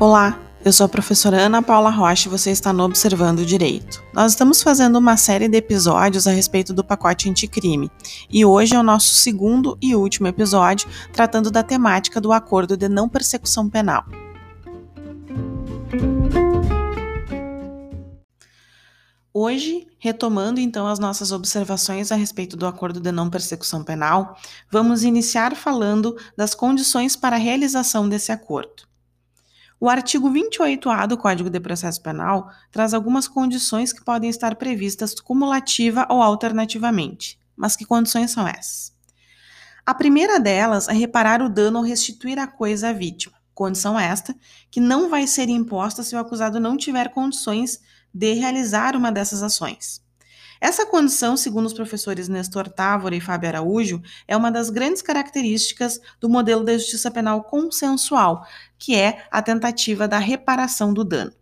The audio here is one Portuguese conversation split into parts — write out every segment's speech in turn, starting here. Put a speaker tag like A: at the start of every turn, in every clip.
A: Olá, eu sou a professora Ana Paula Rocha e você está no Observando Direito. Nós estamos fazendo uma série de episódios a respeito do pacote anticrime e hoje é o nosso segundo e último episódio tratando da temática do acordo de não persecução penal. Hoje, retomando então as nossas observações a respeito do acordo de não persecução penal, vamos iniciar falando das condições para a realização desse acordo. O artigo 28A do Código de Processo Penal traz algumas condições que podem estar previstas cumulativa ou alternativamente. Mas que condições são essas? A primeira delas é reparar o dano ou restituir a coisa à vítima. Condição esta que não vai ser imposta se o acusado não tiver condições de realizar uma dessas ações. Essa condição, segundo os professores Nestor Távora e Fábio Araújo, é uma das grandes características do modelo da justiça penal consensual, que é a tentativa da reparação do dano.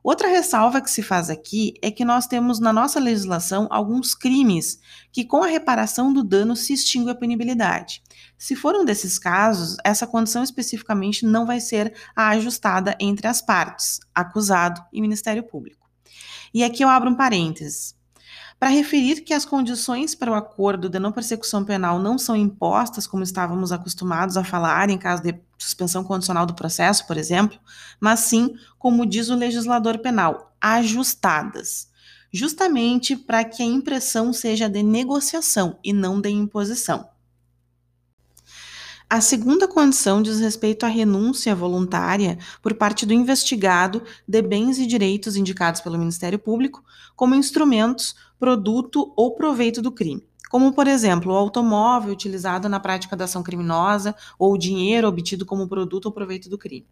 A: Outra ressalva que se faz aqui é que nós temos na nossa legislação alguns crimes que, com a reparação do dano, se extingue a punibilidade. Se for um desses casos, essa condição especificamente não vai ser ajustada entre as partes, acusado e Ministério Público. E aqui eu abro um parênteses para referir que as condições para o acordo de não persecução penal não são impostas, como estávamos acostumados a falar em caso de suspensão condicional do processo, por exemplo, mas sim, como diz o legislador penal, ajustadas, justamente para que a impressão seja de negociação e não de imposição. A segunda condição diz respeito à renúncia voluntária por parte do investigado de bens e direitos indicados pelo Ministério Público como instrumentos, produto ou proveito do crime, como, por exemplo, o automóvel utilizado na prática da ação criminosa ou o dinheiro obtido como produto ou proveito do crime.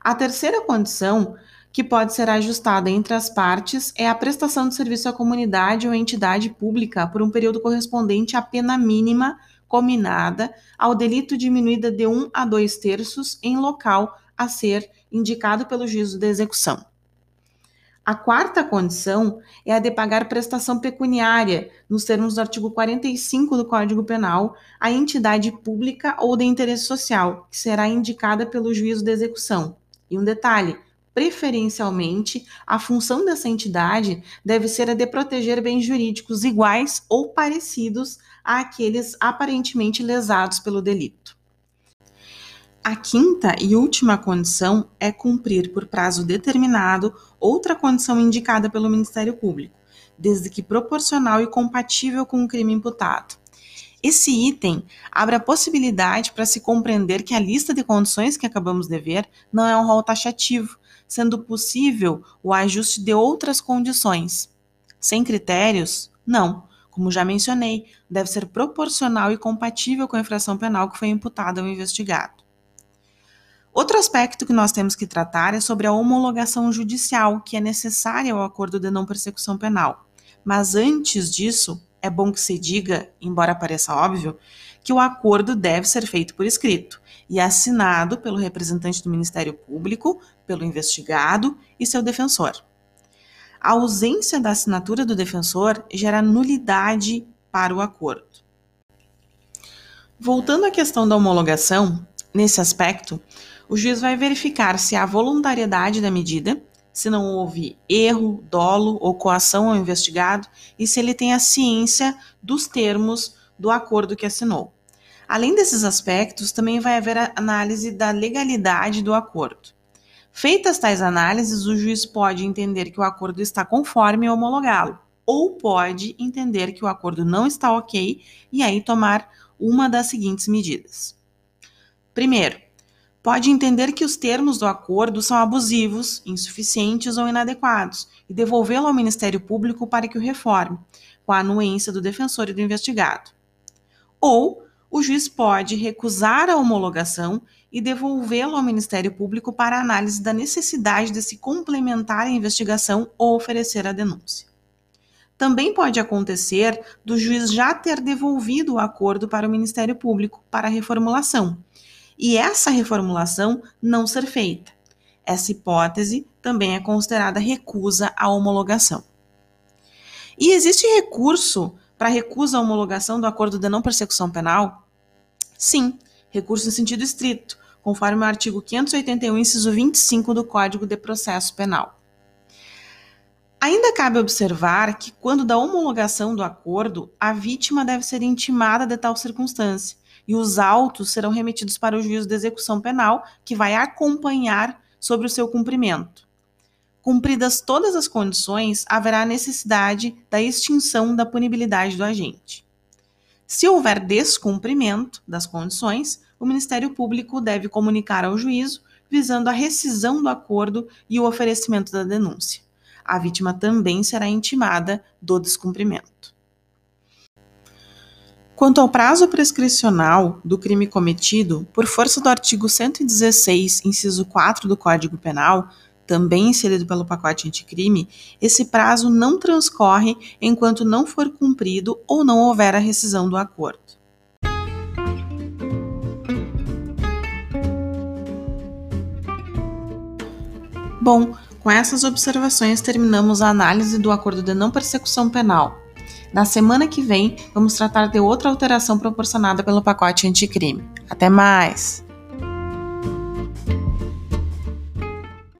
A: A terceira condição que pode ser ajustada entre as partes é a prestação de serviço à comunidade ou entidade pública por um período correspondente à pena mínima combinada ao delito diminuída de um a dois terços em local a ser indicado pelo juízo de execução. A quarta condição é a de pagar prestação pecuniária, nos termos do artigo 45 do Código Penal, à entidade pública ou de interesse social, que será indicada pelo juízo de execução. E um detalhe: preferencialmente, a função dessa entidade deve ser a de proteger bens jurídicos iguais ou parecidos àqueles aparentemente lesados pelo delito. A quinta e última condição é cumprir por prazo determinado outra condição indicada pelo Ministério Público, desde que proporcional e compatível com o crime imputado. Esse item abre a possibilidade para se compreender que a lista de condições que acabamos de ver não é um rol taxativo, sendo possível o ajuste de outras condições. Sem critérios? Não. Como já mencionei, deve ser proporcional e compatível com a infração penal que foi imputada ao investigado. Outro aspecto que nós temos que tratar é sobre a homologação judicial, que é necessária ao acordo de não persecução penal. Mas antes disso, é bom que se diga, embora pareça óbvio, que o acordo deve ser feito por escrito e assinado pelo representante do Ministério Público, pelo investigado e seu defensor. A ausência da assinatura do defensor gera nulidade para o acordo. Voltando à questão da homologação, nesse aspecto, o juiz vai verificar se há voluntariedade da medida, se não houve erro, dolo ou coação ao investigado e se ele tem a ciência dos termos do acordo que assinou. Além desses aspectos, também vai haver a análise da legalidade do acordo. Feitas tais análises, o juiz pode entender que o acordo está conforme e homologá-lo, ou pode entender que o acordo não está ok e aí tomar uma das seguintes medidas. Primeiro, pode entender que os termos do acordo são abusivos, insuficientes ou inadequados e devolvê-lo ao Ministério Público para que o reforme, com a anuência do defensor e do investigado. Ou o juiz pode recusar a homologação e devolvê-lo ao Ministério Público para análise da necessidade de se complementar a investigação ou oferecer a denúncia. Também pode acontecer do juiz já ter devolvido o acordo para o Ministério Público para reformulação e essa reformulação não ser feita. Essa hipótese também é considerada recusa à homologação. E existe recurso para recusa à homologação do acordo de não persecução penal? Sim, recurso em sentido estrito, conforme o artigo 581, inciso 25 do Código de Processo Penal. Ainda cabe observar que, quando da homologação do acordo, a vítima deve ser intimada de tal circunstância e os autos serão remetidos para o juízo de execução penal, que vai acompanhar sobre o seu cumprimento. Cumpridas todas as condições, haverá necessidade da extinção da punibilidade do agente. Se houver descumprimento das condições, o Ministério Público deve comunicar ao juízo visando a rescisão do acordo e o oferecimento da denúncia. A vítima também será intimada do descumprimento. Quanto ao prazo prescricional do crime cometido, por força do artigo 116, inciso 4 do Código Penal, também inserido pelo pacote anticrime, esse prazo não transcorre enquanto não for cumprido ou não houver a rescisão do acordo. Bom, com essas observações terminamos a análise do acordo de não persecução penal. Na semana que vem, vamos tratar de outra alteração proporcionada pelo pacote anticrime. Até mais!